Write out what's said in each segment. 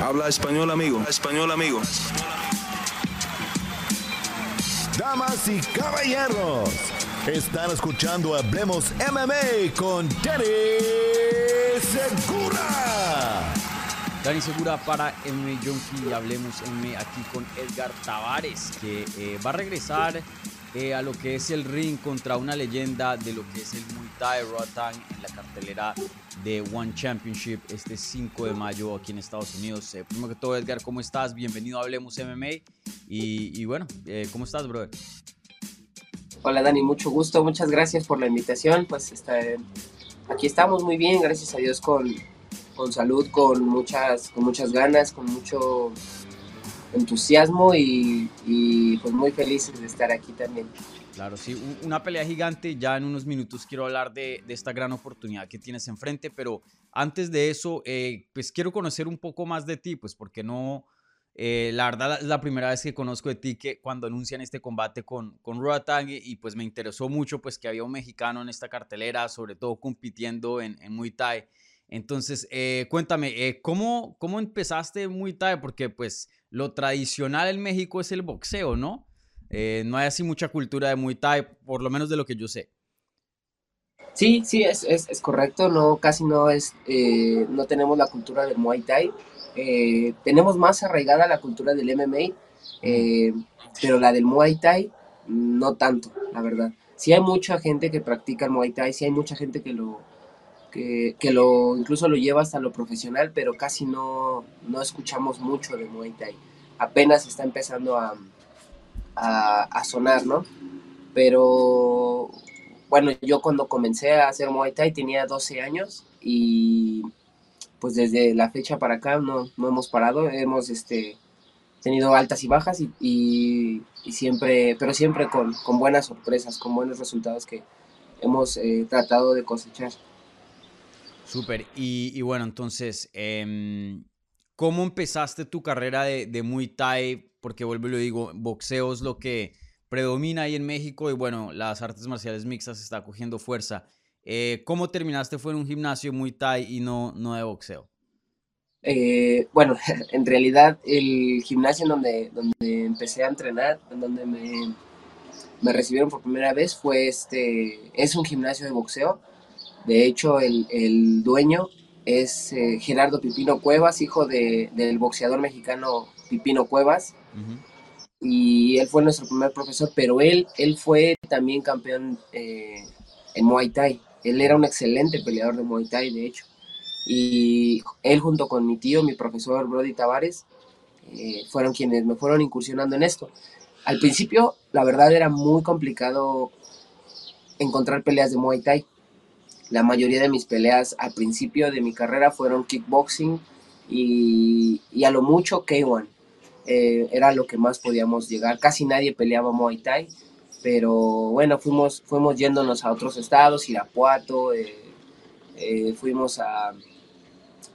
Habla español, amigo. español, amigo. Damas y caballeros, están escuchando Hablemos MMA con Danny Segura. Dani Segura para MMA Junkie. Hablemos MMA aquí con Edgar Tavares, que eh, va a regresar eh, a lo que es el ring contra una leyenda de lo que es el Muay Thai Rotan en la cartelera de One Championship este 5 de mayo aquí en Estados Unidos. Eh, primero que todo, Edgar, ¿cómo estás? Bienvenido a Hablemos MMA. Y, y bueno, eh, ¿cómo estás, brother? Hola, Dani, mucho gusto. Muchas gracias por la invitación. Pues está, aquí estamos muy bien, gracias a Dios, con, con salud, con muchas, con muchas ganas, con mucho entusiasmo y, pues muy felices de estar aquí también. Claro, sí, una pelea gigante. Ya en unos minutos quiero hablar de, de esta gran oportunidad que tienes enfrente, pero antes de eso, eh, pues quiero conocer un poco más de ti, pues porque no, eh, la verdad es la primera vez que conozco de ti que cuando anuncian este combate con, con Ruatang y, pues me interesó mucho pues que había un mexicano en esta cartelera, sobre todo compitiendo en, en Muay Thai. Entonces, eh, cuéntame, eh, ¿cómo, ¿cómo empezaste Muay Thai? Porque pues lo tradicional en México es el boxeo, ¿no? Eh, no hay así mucha cultura de Muay Thai, por lo menos de lo que yo sé. Sí, sí, es, es, correcto, no, casi no es, eh, no tenemos la cultura del Muay Thai, tenemos más arraigada la cultura del MMA, pero la del Muay Thai no tanto, la verdad. Sí hay mucha gente que practica el Muay Thai, sí hay mucha gente que lo, que, que lo incluso lo lleva hasta lo profesional, pero casi no, no escuchamos mucho de Muay Thai. Apenas está empezando a, a, sonar, ¿no? Pero bueno, yo cuando comencé a hacer Muay Thai tenía 12 años y pues desde la fecha para acá no, no hemos parado, hemos este, tenido altas y bajas y, y, y siempre, pero siempre con, con, buenas sorpresas, con buenos resultados que hemos eh, tratado de cosechar. Súper, y, bueno, entonces, eh, ¿cómo empezaste tu carrera de, de Muay Thai? Porque vuelvo y lo digo, boxeo es lo que predomina ahí en México y bueno, las artes marciales mixtas está cogiendo fuerza. Eh, ¿Cómo terminaste? ¿Fue en un gimnasio Muay Thai y no, no de boxeo? Eh, bueno, en realidad el gimnasio en donde, donde empecé a entrenar, en donde me, me recibieron por primera vez, fue este, es un gimnasio de boxeo. De hecho, el, el dueño es eh, Gerardo Pipino Cuevas, hijo de, del boxeador mexicano Pipino Cuevas. Uh -huh y él fue nuestro primer profesor, pero él, él fue también campeón eh, en Muay Thai. Él era un excelente peleador de Muay Thai, de hecho. Y él junto con mi tío, mi profesor Brody Tavares, eh, fueron quienes me fueron incursionando en esto. Al principio, la verdad, era muy complicado encontrar peleas de Muay Thai. La mayoría de mis peleas al principio de mi carrera fueron kickboxing y, y a lo mucho K1 eh, era lo que más podíamos llegar. Casi nadie peleaba Muay Thai, pero bueno, fuimos, fuimos yéndonos a otros estados, Irapuato, eh, eh, fuimos a,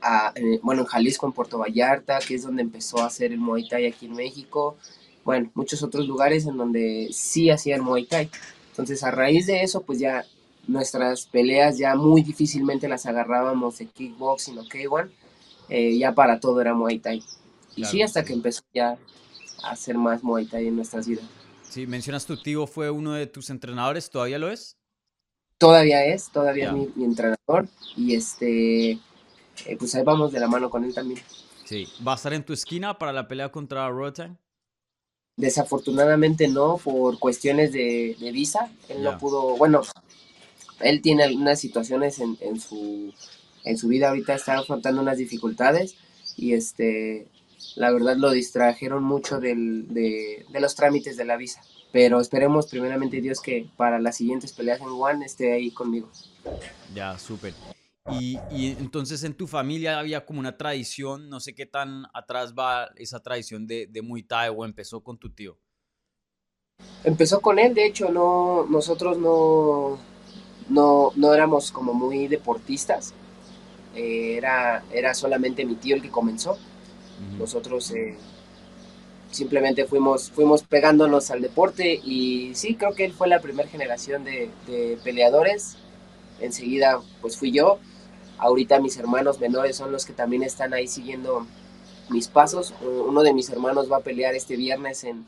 a bueno, en Jalisco, en Puerto Vallarta, que es donde empezó a hacer el Muay Thai aquí en México. Bueno, muchos otros lugares en donde sí hacían Muay Thai. Entonces, a raíz de eso, pues ya nuestras peleas ya muy difícilmente las agarrábamos de kickboxing o K1, ya para todo era Muay Thai. Y claro, sí, hasta que empezó ya a hacer más Muay Thai en nuestras vidas. Sí, mencionas tu tío fue uno de tus entrenadores, ¿todavía lo es? Todavía es, todavía es mi, mi, entrenador. Y este, eh, pues ahí vamos de la mano con él también. Sí, ¿va a estar en tu esquina para la pelea contra Rotan? Desafortunadamente no, por cuestiones de, de visa. Él yeah. no pudo, bueno, él tiene algunas situaciones en, en, su, en su vida, ahorita está afrontando unas dificultades y este la verdad lo distrajeron mucho del, de, de, los trámites de la visa. Pero esperemos primeramente Dios que para las siguientes peleas en One esté ahí conmigo. Ya, súper. Y, y, entonces en tu familia había como una tradición, no sé qué tan atrás va esa tradición de, de Muay Thai o empezó con tu tío. Empezó con él, de hecho, no, nosotros no, no, no éramos como muy deportistas, eh, era, era solamente mi tío el que comenzó nosotros eh, simplemente fuimos, fuimos pegándonos al deporte y sí, creo que él fue la primera generación de, de, peleadores. Enseguida, pues fui yo. Ahorita mis hermanos menores son los que también están ahí siguiendo mis pasos. Uno de mis hermanos va a pelear este viernes en,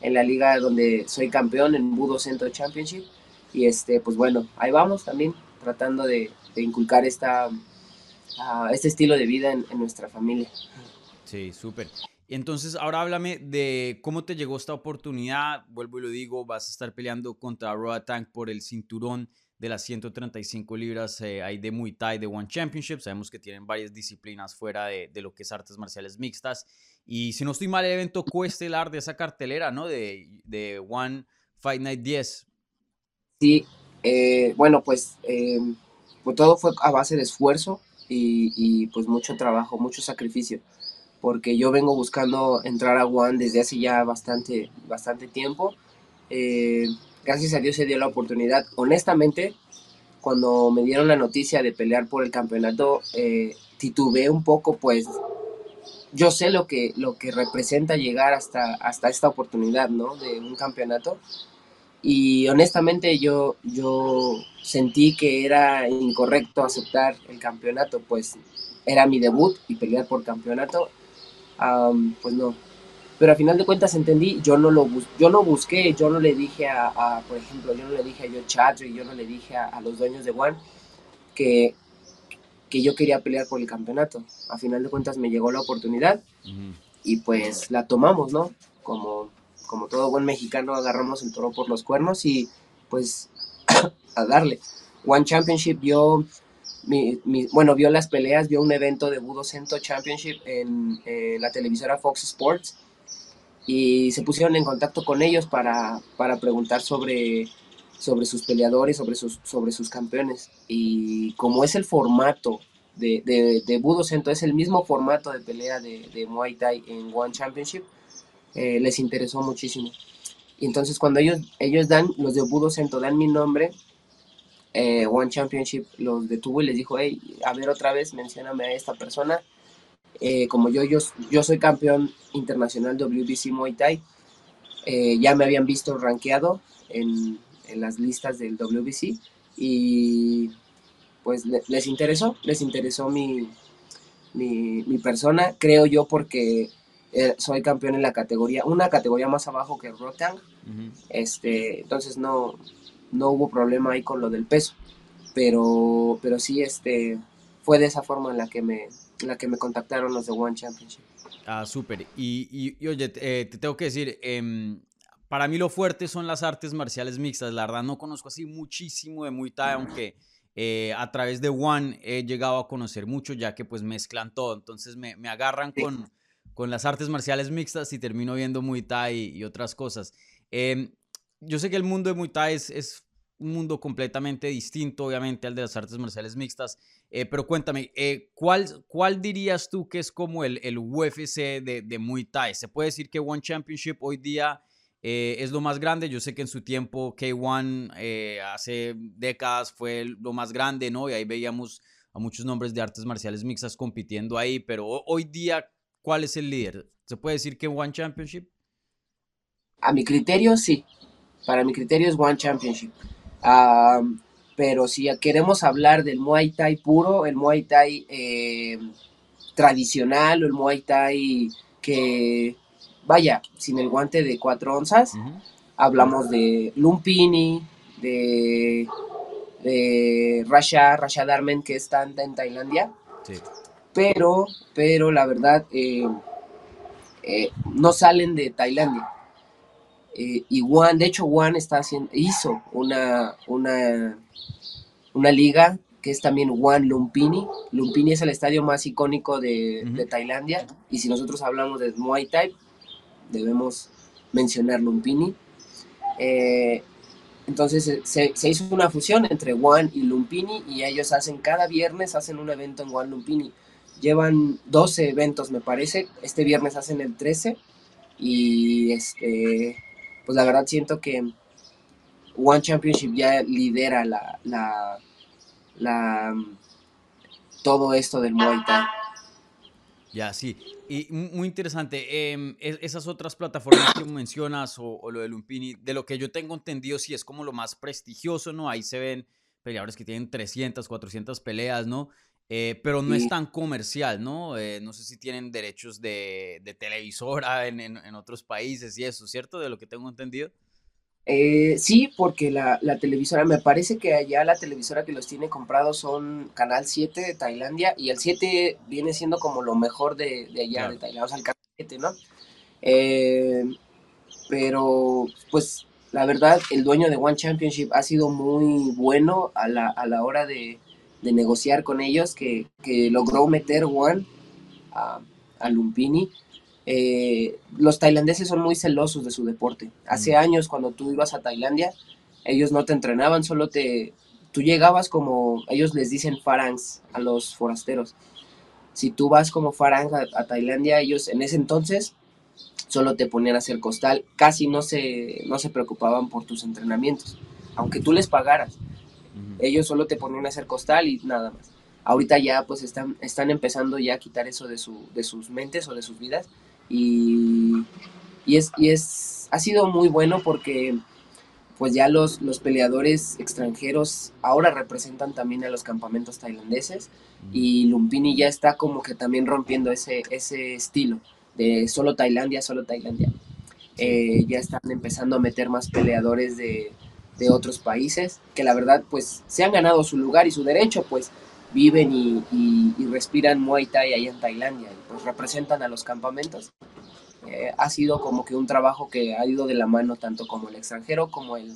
en la liga donde soy campeón, en Budo Centro Championship. Y este, pues bueno, ahí vamos también, tratando de, inculcar esta, uh, este estilo de vida en, nuestra familia. Sí, súper. Entonces, ahora háblame de cómo te llegó esta oportunidad. Vuelvo y lo digo, vas a estar peleando contra Roa Tank por el cinturón de las 135 libras eh, hay de Muay Thai, de One Championship. Sabemos que tienen varias disciplinas fuera de, de, lo que es artes marciales mixtas. Y si no estoy mal, el evento coestelar de esa cartelera, ¿no? De, de One Fight Night 10. Sí, eh, bueno, pues, eh, pues, todo fue a base de esfuerzo y, y, pues mucho trabajo, mucho sacrificio. Porque yo vengo buscando entrar a One desde hace ya bastante, bastante tiempo. Eh, gracias a Dios se dio la oportunidad. Honestamente, cuando me dieron la noticia de pelear por el campeonato, eh, titubeé un poco, pues yo sé lo que, lo que representa llegar hasta, hasta esta oportunidad, ¿no? De un campeonato. Y honestamente yo, yo sentí que era incorrecto aceptar el campeonato, pues era mi debut y pelear por campeonato, um, pues no, pero a final de cuentas entendí, yo no lo, yo no busqué, yo no le dije a, a, por ejemplo, yo no le dije a Joe Chadri, yo no le dije a, a, los dueños de One que, que yo quería pelear por el campeonato. A final de cuentas me llegó la oportunidad uh -huh. y pues la tomamos, ¿no? Como, como todo buen mexicano agarramos el toro por los cuernos y pues a darle. One Championship yo mi, mi, bueno, vio las peleas, vio un evento de Budo Cento Championship en eh, la televisora Fox Sports y se pusieron en contacto con ellos para, para preguntar sobre, sobre sus peleadores, sobre sus, sobre sus campeones. Y como es el formato de, de, de es el mismo formato de pelea de Muay Thai en One Championship, eh, les interesó muchísimo. Y entonces cuando ellos, ellos dan, los de Budo Cento dan mi nombre, eh, One Championship los detuvo y les dijo, hey, a ver otra vez, mencióname a esta persona eh, como yo, yo, yo soy campeón internacional WBC Muay Thai, ya me habían visto rankeado en, en, las listas del WBC y pues le, les interesó, les interesó mi, mi, persona, creo yo porque eh, soy campeón en la categoría, una categoría más abajo que Rotang, uh -huh. este, entonces no, no hubo problema ahí con lo del peso, pero, pero sí, este, fue de esa forma en la que me, la que me contactaron los de One Championship. Ah, súper. Y, y, y, oye, eh, te tengo que decir, eh, para mí lo fuerte son las artes marciales mixtas. La verdad no conozco así muchísimo de Muay Thai, aunque eh, a través de One he llegado a conocer mucho, ya que pues mezclan todo. Entonces me, me agarran sí. con, con las artes marciales mixtas y termino viendo Muay Thai y, otras cosas. Em, yo sé que el mundo de Muay Thai es, un mundo completamente distinto, obviamente, al de las artes marciales mixtas. Eh, pero cuéntame, eh, ¿cuál, ¿cuál dirías tú que es como el, el UFC de, de, Muay Thai? ¿Se puede decir que One Championship hoy día eh, es lo más grande? Yo sé que en su tiempo K1 eh, hace décadas fue lo más grande, ¿no? Y ahí veíamos a muchos nombres de artes marciales mixtas compitiendo ahí, pero hoy día, ¿cuál es el líder? ¿Se puede decir que One Championship? A mi criterio, sí. Para mi criterio es One Championship. Um, pero si queremos hablar del Muay Thai puro, el Muay Thai eh, tradicional o el Muay Thai que, vaya, sin el guante de cuatro onzas, uh -huh. hablamos de Lumpini, de, de Rasha, Rasha Darmen, que está en Tailandia. Sí. Pero, pero la verdad, eh, eh, no salen de Tailandia. Eh, y Juan, de hecho, Juan está haciendo, hizo una, una, una liga que es también Juan Lumpini. Lumpini es el estadio más icónico de, uh -huh. de, Tailandia. Y si nosotros hablamos de Muay Thai, debemos mencionar Lumpini. Eh, entonces se, se, hizo una fusión entre Juan y Lumpini y ellos hacen cada viernes hacen un evento en Juan Lumpini. Llevan 12 eventos, me parece. Este viernes hacen el 13 y este pues la verdad siento que One Championship ya lidera la, la, la todo esto del Muay Thai. Ya, sí. Y muy interesante. Eh, esas otras plataformas que mencionas o, o, lo de Lumpini, de lo que yo tengo entendido, sí es como lo más prestigioso, ¿no? Ahí se ven peleadores que tienen 300, 400 peleas, ¿no? Eh, pero no es tan comercial, ¿no? Eh, no sé si tienen derechos de, de televisora en, en, en, otros países y eso, ¿cierto? De lo que tengo entendido. Eh, sí, porque la, la, televisora, me parece que allá la televisora que los tiene comprados son Canal 7 de Tailandia y el 7 viene siendo como lo mejor de, de allá claro. de Tailandia, o sea, el Canal 7, ¿no? Eh, pero, pues, la verdad, el dueño de One Championship ha sido muy bueno a la, a la hora de, de negociar con ellos, que, que logró meter One a, a Lumpini. Eh, los tailandeses son muy celosos de su deporte. Hace mm. años, cuando tú ibas a Tailandia, ellos no te entrenaban, solo te... Tú llegabas como, ellos les dicen farangs a los forasteros. Si tú vas como farang a, a Tailandia, ellos en ese entonces solo te ponían a hacer costal, casi no se, no se preocupaban por tus entrenamientos, aunque tú les pagaras. Ellos solo te ponían a hacer costal y nada más. Ahorita ya pues están, están empezando ya a quitar eso de, su, de sus mentes o de sus vidas y, y, es, y es, ha sido muy bueno porque pues ya los, los peleadores extranjeros ahora representan también a los campamentos tailandeses y Lumpini ya está como que también rompiendo ese, ese estilo de solo Tailandia, solo Tailandia. Eh, ya están empezando a meter más peleadores de, de, otros países que la verdad pues se han ganado su lugar y su derecho, pues viven y, y, y respiran Muay Thai ahí en Tailandia, y pues representan a los campamentos. Eh, ha sido como que un trabajo que ha ido de la mano tanto como el extranjero como el,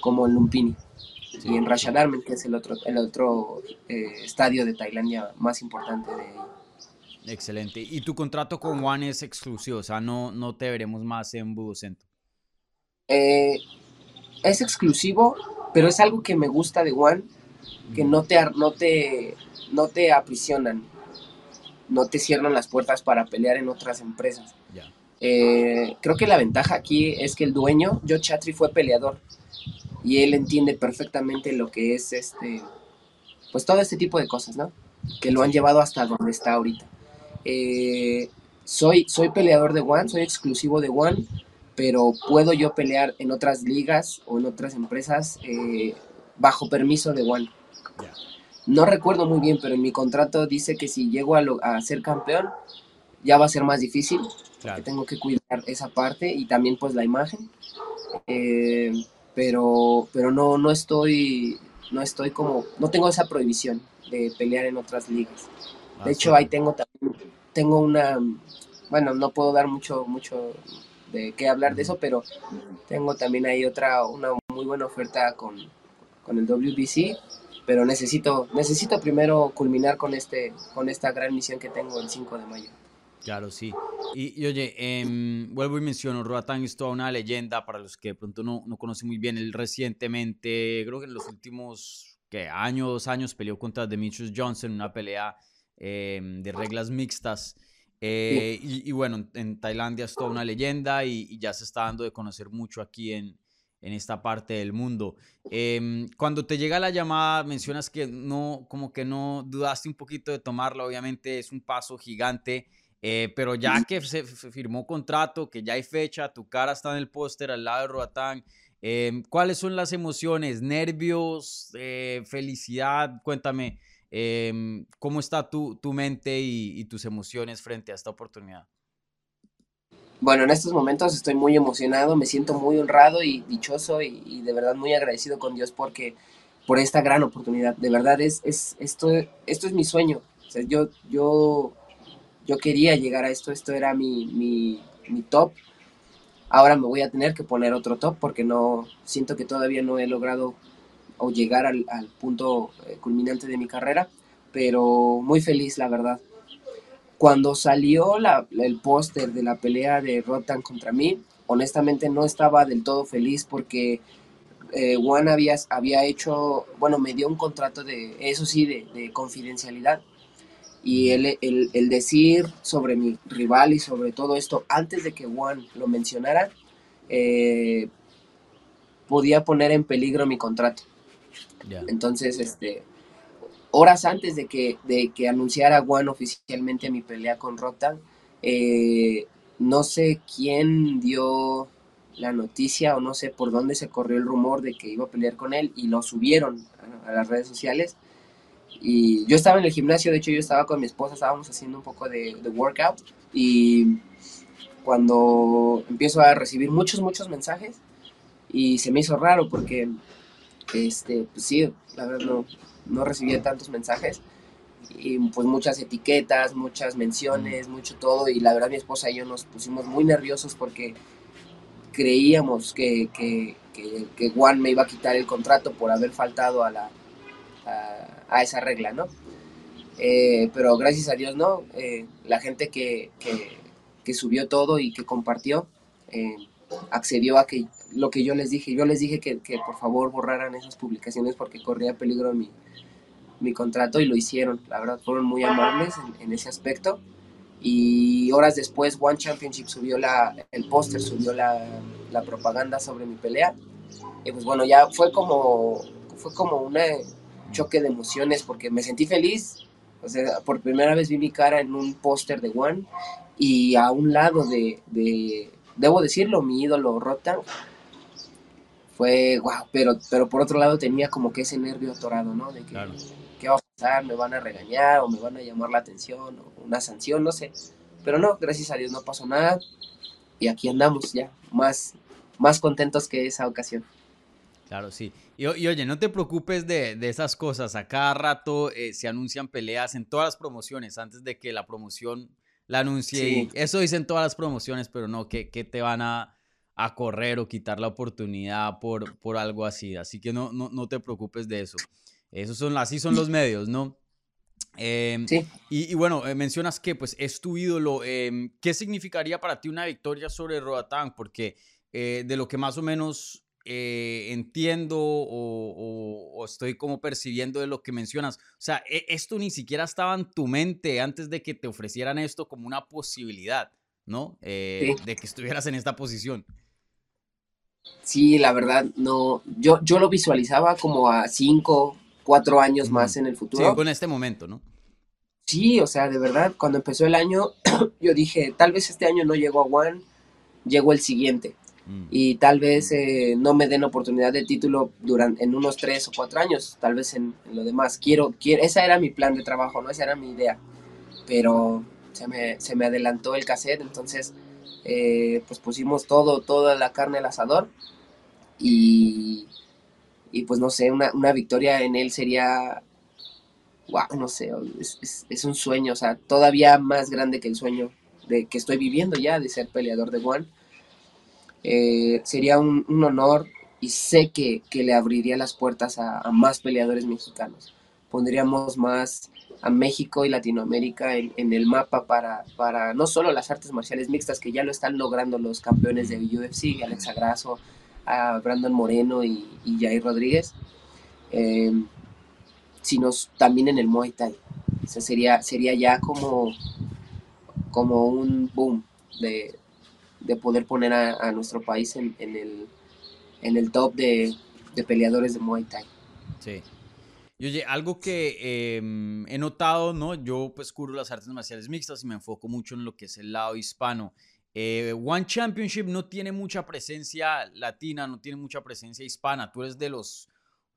como el Lumpini. Sí. Y en Ratchadarmen, que es el otro, el otro eh, estadio de Tailandia más importante de Excelente. ¿Y tu contrato con One es exclusivo? O sea, no, no te veremos más en Budocento. Eh, es exclusivo, pero es algo que me gusta de One, que no te, no te, no te aprisionan, no te cierran las puertas para pelear en otras empresas. Yeah. Eh, creo que la ventaja aquí es que el dueño, Joe Chatri, fue peleador y él entiende perfectamente lo que es este, pues todo este tipo de cosas, ¿no? Que lo han llevado hasta donde está ahorita. Eh, soy, soy peleador de One, soy exclusivo de One, pero puedo yo pelear en otras ligas o en otras empresas eh, bajo permiso de One. Yeah. No recuerdo muy bien, pero en mi contrato dice que si llego a, lo, a ser campeón, ya va a ser más difícil. Claro. Que tengo que cuidar esa parte y también pues la imagen. Eh, pero pero no, no estoy, no estoy como, no tengo esa prohibición de pelear en otras ligas. De ah, hecho, sí. ahí tengo también, tengo una, bueno, no puedo dar mucho, mucho de qué hablar de eso, pero tengo también ahí otra, una muy buena oferta con, con el WBC pero necesito, necesito primero culminar con, este, con esta gran misión que tengo el 5 de mayo. Claro, sí. Y, y oye, eh, vuelvo y menciono, Roatán es toda una leyenda para los que de pronto no, no conocen muy bien. Él recientemente, creo que en los últimos ¿qué, años, dos años, peleó contra Demetrius Johnson, una pelea eh, de reglas mixtas. Eh, sí. y, y, bueno, en Tailandia es toda una leyenda y, y, ya se está dando de conocer mucho aquí en, en esta parte del mundo. Eh, cuando te llega la llamada, mencionas que no, como que no dudaste un poquito de tomarla, obviamente es un paso gigante, eh, pero ya que se firmó contrato, que ya hay fecha, tu cara está en el póster al lado de Roatán, eh, ¿cuáles son las emociones? ¿Nervios? Eh, ¿Felicidad? Cuéntame, em, ¿cómo está tu, tu mente y, y tus emociones frente a esta oportunidad? Bueno, en estos momentos estoy muy emocionado, me siento muy honrado y dichoso y, y, de verdad muy agradecido con Dios porque por esta gran oportunidad. De verdad es, es esto, esto es mi sueño. O sea, yo, yo, yo quería llegar a esto, esto era mi, mi, mi top. Ahora me voy a tener que poner otro top porque no siento que todavía no he logrado o llegar al, punto eh, culminante de mi carrera, pero muy feliz, la verdad. Cuando salió la, el póster de la pelea de Rotan contra mí, honestamente no estaba del todo feliz porque eh, Juan había, había hecho, bueno, me dio un contrato de, eso sí, de, de confidencialidad. Y el, el, el, decir sobre mi rival y sobre todo esto antes de que Juan lo mencionara, eh, podía poner en peligro mi contrato. Entonces, este, horas antes de que, de que anunciara Juan oficialmente mi pelea con Rotan, eh, no sé quién dio la noticia o no sé por dónde se corrió el rumor de que iba a pelear con él y lo subieron a, a las redes sociales. Y yo estaba en el gimnasio, de hecho yo estaba con mi esposa, estábamos haciendo un poco de, de workout y cuando empiezo a recibir muchos, muchos mensajes y se me hizo raro porque, este, pues sí, la verdad no, no recibía tantos mensajes y pues muchas etiquetas, muchas menciones, mucho todo y la verdad mi esposa y yo nos pusimos muy nerviosos porque creíamos que, que, que, Juan me iba a quitar el contrato por haber faltado a, la, a, esa regla, ¿no? Eh, pero gracias a Dios, ¿no? Eh, la gente que, que, subió todo y que compartió eh, accedió a que lo que yo les dije. Yo les dije que, que por favor borraran esas publicaciones porque corría peligro mi, mi contrato y lo hicieron. La verdad, fueron muy amables en, ese aspecto. Y horas después, One Championship subió la, el póster, subió la, la, propaganda sobre mi pelea. Y pues bueno, ya fue como, fue como un choque de emociones porque me sentí feliz. O sea, por primera vez vi mi cara en un póster de One y a un lado de, de debo decirlo, mi ídolo Rota fue wow, pero, pero por otro lado tenía como que ese nervio atorado, ¿no? De que, ¿qué va a pasar? ¿Me van a regañar o me van a llamar la atención o una sanción? No sé. Pero no, gracias a Dios no pasó nada y aquí andamos ya, más, más contentos que esa ocasión. Claro, sí. Y, oye, no te preocupes de, de, esas cosas. A cada rato eh, se anuncian peleas en todas las promociones antes de que la promoción la anuncie. eso dicen todas las promociones, pero no, que, que te van a, a, correr o quitar la oportunidad por, por algo así. Así que no, no, no te preocupes de eso. Esos son, así son los medios, ¿no? Em, sí. Y, bueno, eh, mencionas que pues es tu ídolo. Em, ¿Qué significaría para ti una victoria sobre Roatán? Porque eh, de lo que más o menos eh, entiendo o, estoy como percibiendo de lo que mencionas, o sea, e, esto ni siquiera estaba en tu mente antes de que te ofrecieran esto como una posibilidad, ¿no? De que estuvieras en esta posición. Sí, la verdad, no. Yo, yo lo visualizaba como a cinco, cuatro años más en el futuro. Sí, con este momento, ¿no? Sí, o sea, de verdad, cuando empezó el año, yo dije, tal vez este año no llego a One, llego el siguiente. Mm. Y tal vez eh, no me den oportunidad de título durante, en unos tres o cuatro años, tal vez en, lo demás. Quiero, quiero, esa era mi plan de trabajo, ¿no? Esa era mi idea. Pero se me, se me adelantó el cassette, entonces eh, pues pusimos todo, toda la carne al asador. Y, y pues no sé, una, una victoria en él sería, wow, no sé, es, es, un sueño, o sea, todavía más grande que el sueño de que estoy viviendo ya de ser peleador de One. Eh, sería un, honor y sé que, que, le abriría las puertas a, a, más peleadores mexicanos. Pondríamos más a México y Latinoamérica en, el mapa para, para no solo las artes marciales mixtas, que ya lo están logrando los campeones de UFC, Alexa Grasso, a Brandon Moreno y, y Jair Rodríguez, eh, sino también en el Muay Thai. O sería, sería ya como, como un boom de, de poder poner a, nuestro país en, en, el, en el top de, de, peleadores de Muay Thai. Sí. Y oye, algo que em, he notado, ¿no? Yo pues cubro las artes marciales mixtas y me enfoco mucho en lo que es el lado hispano. Eh, One Championship no tiene mucha presencia latina, no tiene mucha presencia hispana. Tú eres de los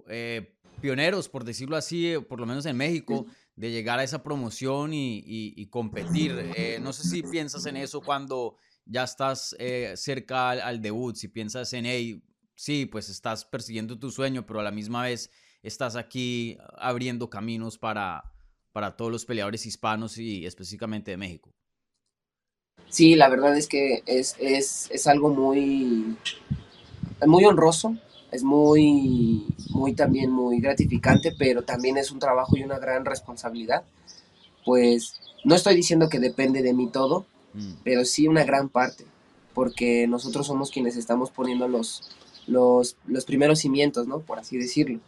eh, pioneros, por decirlo así, eh, por lo menos en México, de llegar a esa promoción y, competir. no sé si piensas en eso cuando ya estás cerca al, debut, si piensas en, hey, sí, pues estás persiguiendo tu sueño, pero a la misma vez estás aquí abriendo caminos para, para todos los peleadores hispanos y específicamente de México. Sí, la verdad es que es, es, es algo muy, muy honroso, es muy, muy también muy gratificante, pero también es un trabajo y una gran responsabilidad. Pues no estoy diciendo que depende de mí todo, mm. pero sí una gran parte, porque nosotros somos quienes estamos poniendo los, los, los primeros cimientos, ¿no? Por así decirlo.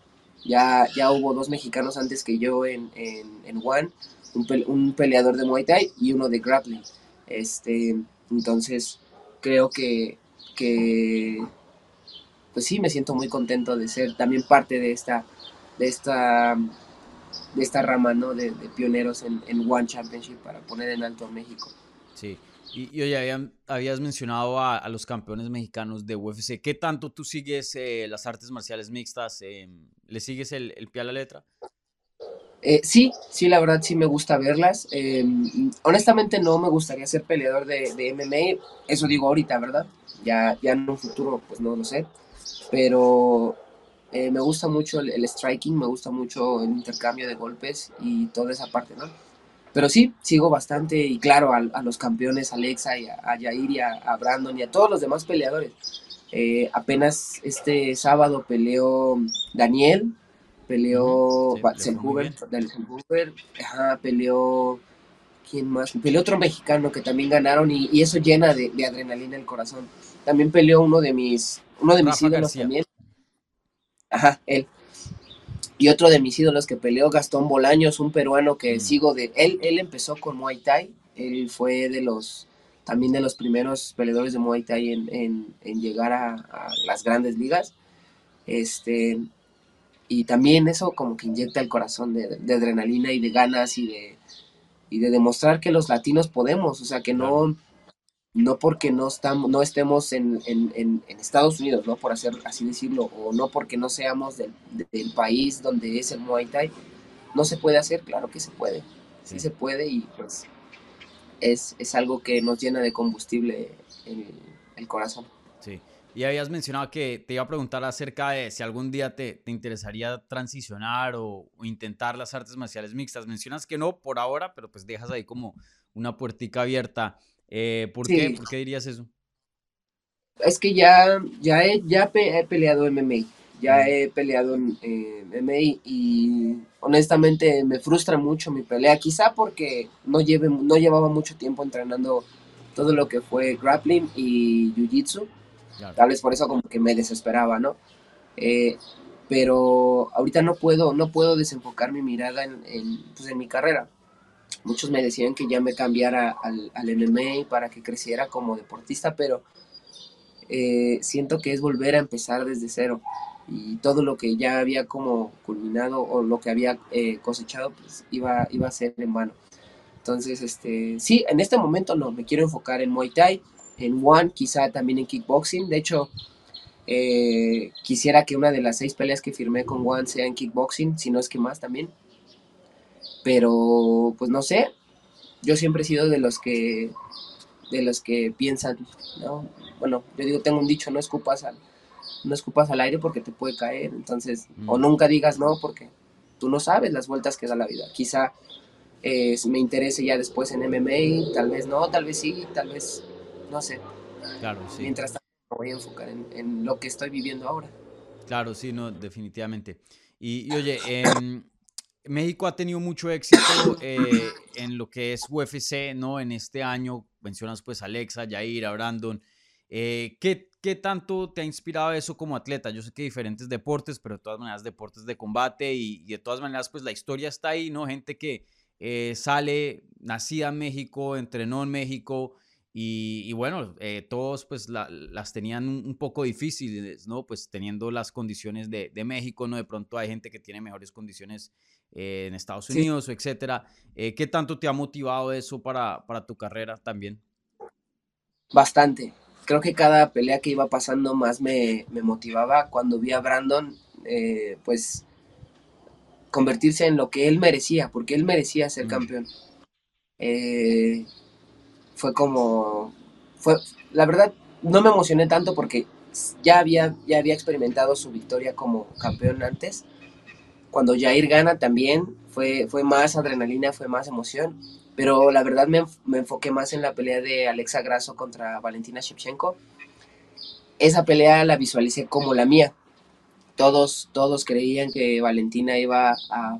Ya, ya hubo dos mexicanos antes que yo en, en, en One, un, un peleador de Muay Thai y uno de grappling. Este, entonces, creo que, que, pues sí, me siento muy contento de ser también parte de esta, de esta, de esta rama, ¿no? De, pioneros en, One Championship para poner en alto a México. Sí. Y, hoy habías mencionado a, los campeones mexicanos de UFC. ¿Qué tanto tú sigues eh, las artes marciales mixtas? Eh, ¿Le sigues el, el pie a la letra? Eh, sí, sí, la verdad sí me gusta verlas. Eh, honestamente no me gustaría ser peleador de, de, MMA, eso digo ahorita, ¿verdad? Ya, ya en un futuro, pues no lo sé. Pero eh, me gusta mucho el, striking, me gusta mucho el intercambio de golpes y toda esa parte, ¿no? Pero sí, sigo bastante y claro, a, a los campeones, a Alexa y a, a Jair y a, a, Brandon y a todos los demás peleadores. Eh, apenas este sábado peleó Daniel, peleó sí, Hoover, ajá, peleó quién más, peleó otro mexicano que también ganaron y, y eso llena de, de, adrenalina el corazón. También peleó uno de mis, uno de mis Rafa ídolos García. también. Ajá, él. Y otro de mis ídolos que peleó, Gastón Bolaños, un peruano que Mm. sigo de él. Él empezó con Muay Thai. Él fue de los, también de los primeros peleadores de Muay Thai en, en, en llegar a, a las grandes ligas. Este, y también eso como que inyecta el corazón de, de adrenalina y de ganas y de, y de demostrar que los latinos podemos, o sea, que no, no porque no, estamos, no estemos en, en, en, en Estados Unidos, ¿no? Por hacer, así decirlo, o no porque no seamos del, del país donde es el Muay Thai, no se puede hacer, claro que se puede, sí, sí se puede y pues es, es, algo que nos llena de combustible el, el corazón. Sí. Y habías mencionado que te iba a preguntar acerca de si algún día te, te interesaría transicionar o, o, intentar las artes marciales mixtas. Mencionas que no por ahora, pero pues dejas ahí como una puertica abierta. Eh, ¿por, sí. qué? ¿Por qué dirías eso? Es que ya, ya, he, ya he peleado MMA, ya he peleado en eh, MMA y honestamente me frustra mucho mi pelea, quizá porque no, lleve, no llevaba mucho tiempo entrenando todo lo que fue grappling y jiu-jitsu. Claro. Tal vez por eso como que me desesperaba, ¿no? Eh, pero ahorita no puedo, no puedo desenfocar mi mirada en, en, pues en mi carrera. Muchos me decían que ya me cambiara al, MMA para que creciera como deportista, pero eh, siento que es volver a empezar desde cero. Y todo lo que ya había como culminado o lo que había eh, cosechado, pues iba, iba a ser en vano. Entonces, este, sí, en este momento no, me quiero enfocar en Muay Thai, en One, quizá también en kickboxing. De hecho, eh, quisiera que una de las seis peleas que firmé con One sea en kickboxing, si no es que más también. Pero, pues no sé, yo siempre he sido de los que, de los que piensan, ¿no? Bueno, yo digo, tengo un dicho, no escupas al, no escupas al aire porque te puede caer. Entonces, mm. o nunca digas no porque tú no sabes las vueltas que da la vida. Quizá eh, me interese ya después en MMA, tal vez no, tal vez sí, tal vez no sé. Claro, sí. Mientras tanto, me voy a enfocar en, en, lo que estoy viviendo ahora. Claro, sí, no, definitivamente. Y, y oye, eh, México ha tenido mucho éxito eh, en lo que es UFC, ¿no? En este año mencionas pues a Alexa, Jair, a Brandon. Eh, ¿qué, ¿Qué tanto te ha inspirado eso como atleta? Yo sé que diferentes deportes, pero de todas maneras deportes de combate y, de todas maneras pues la historia está ahí, ¿no? Gente que eh, sale, nacida en México, entrenó en México, y, bueno, todos pues la, las tenían un, un, poco difíciles, ¿no? Pues teniendo las condiciones de, de, México, ¿no? De pronto hay gente que tiene mejores condiciones eh, en Estados Unidos, sí. etcétera. Eh, ¿Qué tanto te ha motivado eso para, para tu carrera también? Bastante. Creo que cada pelea que iba pasando más me, me motivaba. Cuando vi a Brandon, eh, pues convertirse en lo que él merecía, porque él merecía ser mm. campeón. Fue como, fue, la verdad, no me emocioné tanto porque ya había, ya había experimentado su victoria como campeón antes. Cuando Jair gana también fue, fue más adrenalina, fue más emoción. Pero la verdad me, me enfoqué más en la pelea de Alexa Grasso contra Valentina Shevchenko. Esa pelea la visualicé como la mía. Todos, todos creían que Valentina iba a,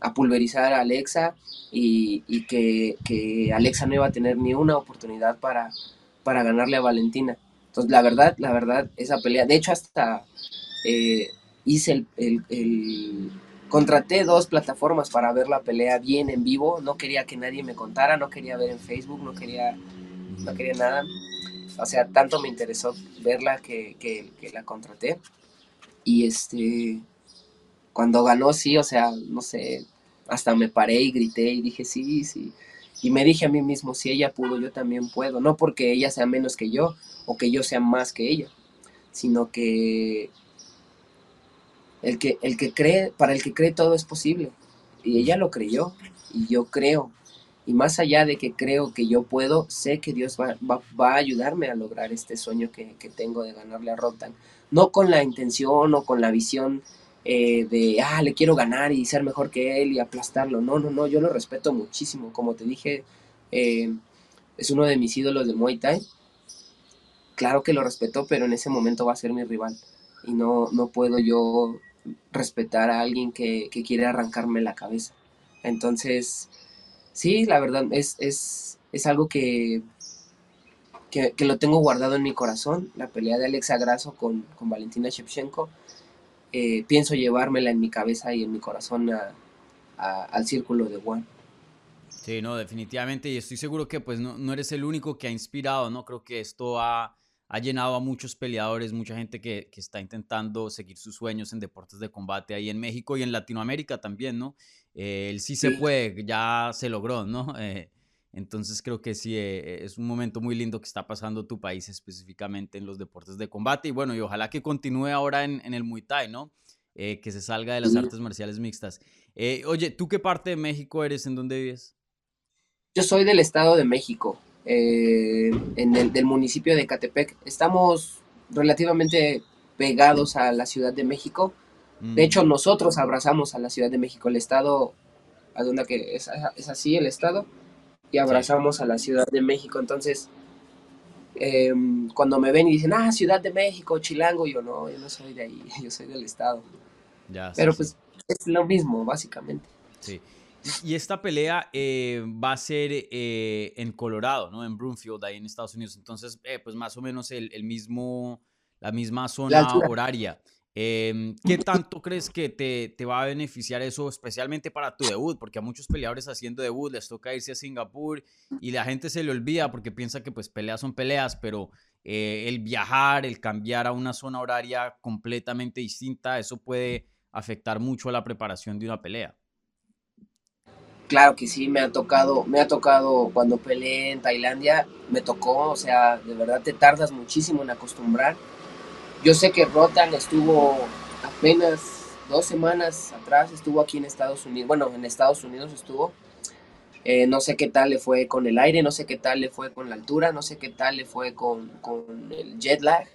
a pulverizar a Alexa y, y que, que, Alexa no iba a tener ni una oportunidad para, para ganarle a Valentina. Entonces, la verdad, la verdad, esa pelea, de hecho, hasta eh, hice el, el, el, contraté dos plataformas para ver la pelea bien en vivo. No quería que nadie me contara, no quería ver en Facebook, no quería, no quería nada. O sea, tanto me interesó verla que, la contraté. Y este, cuando ganó, sí, o sea, no sé, hasta me paré y grité y dije, sí, sí. Y me dije a mí mismo, si ella pudo, yo también puedo. No porque ella sea menos que yo o que yo sea más que ella, sino que el que, el que cree, para el que cree todo es posible. y ella lo creyó y yo creo. Y más allá de que creo que yo puedo, sé que Dios va, va, a ayudarme a lograr este sueño que, que, tengo de ganarle a Rotan. No con la intención o con la visión eh, de, ah, le quiero ganar y ser mejor que él y aplastarlo. No, no, no, yo lo respeto muchísimo. Como te dije, eh, es uno de mis ídolos de Muay Thai. Claro que lo respeto, pero en ese momento va a ser mi rival. Y no, no puedo yo respetar a alguien que, que quiere arrancarme la cabeza. Entonces, sí, la verdad, es, es, es algo que, que, lo tengo guardado en mi corazón. La pelea de Alexa Grasso con, con Valentina Shevchenko eh, pienso llevármela en mi cabeza y en mi corazón al círculo de One. Sí, no, definitivamente, y estoy seguro que pues no, no, eres el único que ha inspirado, ¿no? Creo que esto ha, ha llenado a muchos peleadores, mucha gente que, que, está intentando seguir sus sueños en deportes de combate ahí en México y en Latinoamérica también, ¿no? Eh, el sí, se puede, ya se logró, ¿no? Eh, entonces creo que sí, eh, es un momento muy lindo que está pasando tu país específicamente en los deportes de combate. Y bueno, y ojalá que continúe ahora en, en el Muay Thai, ¿no? Eh, que se salga de las artes marciales mixtas. Oye, ¿tú qué parte de México eres? ¿En dónde vives? Yo soy del Estado de México, en el del municipio de Catepec. Estamos relativamente pegados a la Ciudad de México. De hecho, mm. nosotros abrazamos a la Ciudad de México, el Estado, a donde que es, es así el Estado y abrazamos a la Ciudad de México. Entonces, em, cuando me ven y dicen, ah, Ciudad de México, Chilango, yo no, yo no soy de ahí, yo soy del estado. Pero pues es lo mismo, básicamente. Sí. Y esta pelea eh, va a ser eh, en Colorado, ¿no? En Broomfield, ahí en Estados Unidos. Entonces, eh, pues más o menos el, el mismo, la misma zona horaria. Em, ¿Qué tanto crees que te, te, va a beneficiar eso, especialmente para tu debut? Porque a muchos peleadores haciendo debut les toca irse a Singapur y la gente se le olvida porque piensa que pues peleas son peleas, pero el viajar, el cambiar a una zona horaria completamente distinta, eso puede afectar mucho a la preparación de una pelea. Claro que sí, me ha tocado, me ha tocado cuando peleé en Tailandia, me tocó, o sea, de verdad te tardas muchísimo en acostumbrar yo sé que Rotan estuvo apenas dos semanas atrás, estuvo aquí en Estados Unidos, bueno, en Estados Unidos estuvo. Eh, no sé qué tal le fue con el aire, no sé qué tal le fue con la altura, no sé qué tal le fue con, con el jet lag.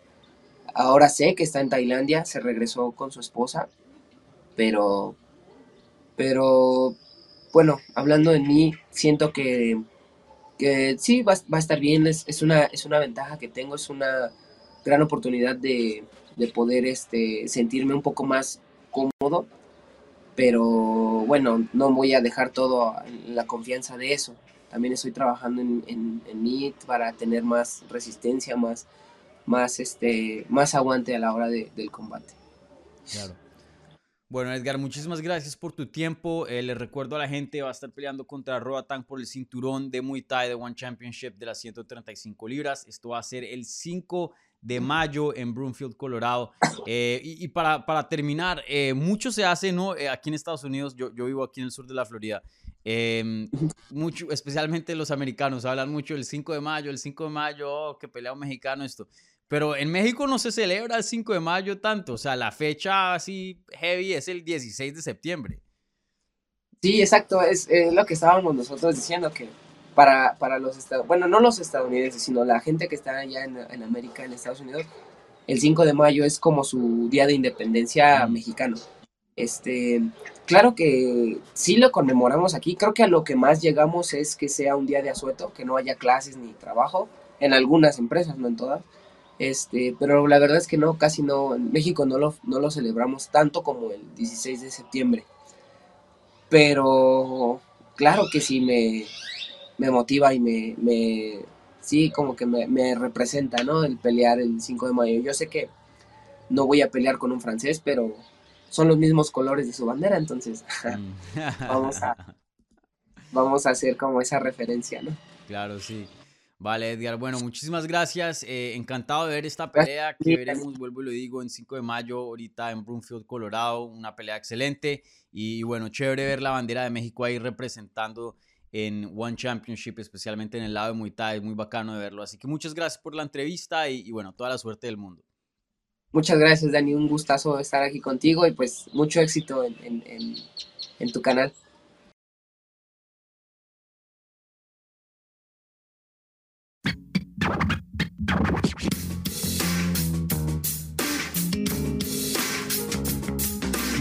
Ahora sé que está en Tailandia, se regresó con su esposa, pero, pero, bueno, hablando de mí, siento que, sí, va, a estar bien, es, es, una, es una ventaja que tengo, es una gran oportunidad de, poder este, sentirme un poco más cómodo, pero bueno, no voy a dejar todo la confianza de eso. También estoy trabajando en, en, mí para tener más resistencia, más, más, este, más aguante a la hora del combate. Claro. Bueno, Edgar, muchísimas gracias por tu tiempo. Eh, les recuerdo a la gente, va a estar peleando contra Roatán por el cinturón de Muay Thai de One Championship de las 135 libras. Esto va a ser el 5 de mayo en Broomfield, Colorado. Eh, y, para, para, terminar, eh, mucho se hace, ¿no? Eh, aquí en Estados Unidos, yo, yo, vivo aquí en el sur de la Florida, em, mucho, especialmente los americanos, hablan mucho el 5 de mayo, el 5 de mayo, oh, que pelea un mexicano esto. Pero en México no se celebra el 5 de mayo tanto, o sea, la fecha así heavy es el 16 de septiembre. Sí, exacto, es lo que estábamos nosotros diciendo, que para, para los estados, bueno, no los estadounidenses, sino la gente que está allá en, en, América, en Estados Unidos, el 5 de mayo es como su día de independencia mexicano. Este, claro que sí lo conmemoramos aquí, creo que a lo que más llegamos es que sea un día de asueto, que no haya clases ni trabajo, en algunas empresas, no en todas. Este, pero la verdad es que no, casi no, en México no lo, no lo celebramos tanto como el 16 de septiembre. Pero claro que sí me, me motiva y me, me sí, como que me, representa, ¿no? El pelear el 5 de mayo. Yo sé que no voy a pelear con un francés, pero son los mismos colores de su bandera, entonces mm. vamos, a, vamos a hacer como esa referencia, ¿no? Claro, sí. Vale, Edgar. Bueno, muchísimas gracias. Eh, encantado de ver esta pelea que veremos, vuelvo y lo digo, en 5 de mayo, ahorita en Broomfield, Colorado. Una pelea excelente. Y bueno, chévere ver la bandera de México ahí representando en One Championship, especialmente en el lado de Muay Thai. Es muy bacano de verlo. Así que muchas gracias por la entrevista y, bueno, toda la suerte del mundo. Muchas gracias, Dani. Un gustazo estar aquí contigo y pues mucho éxito en, en tu canal.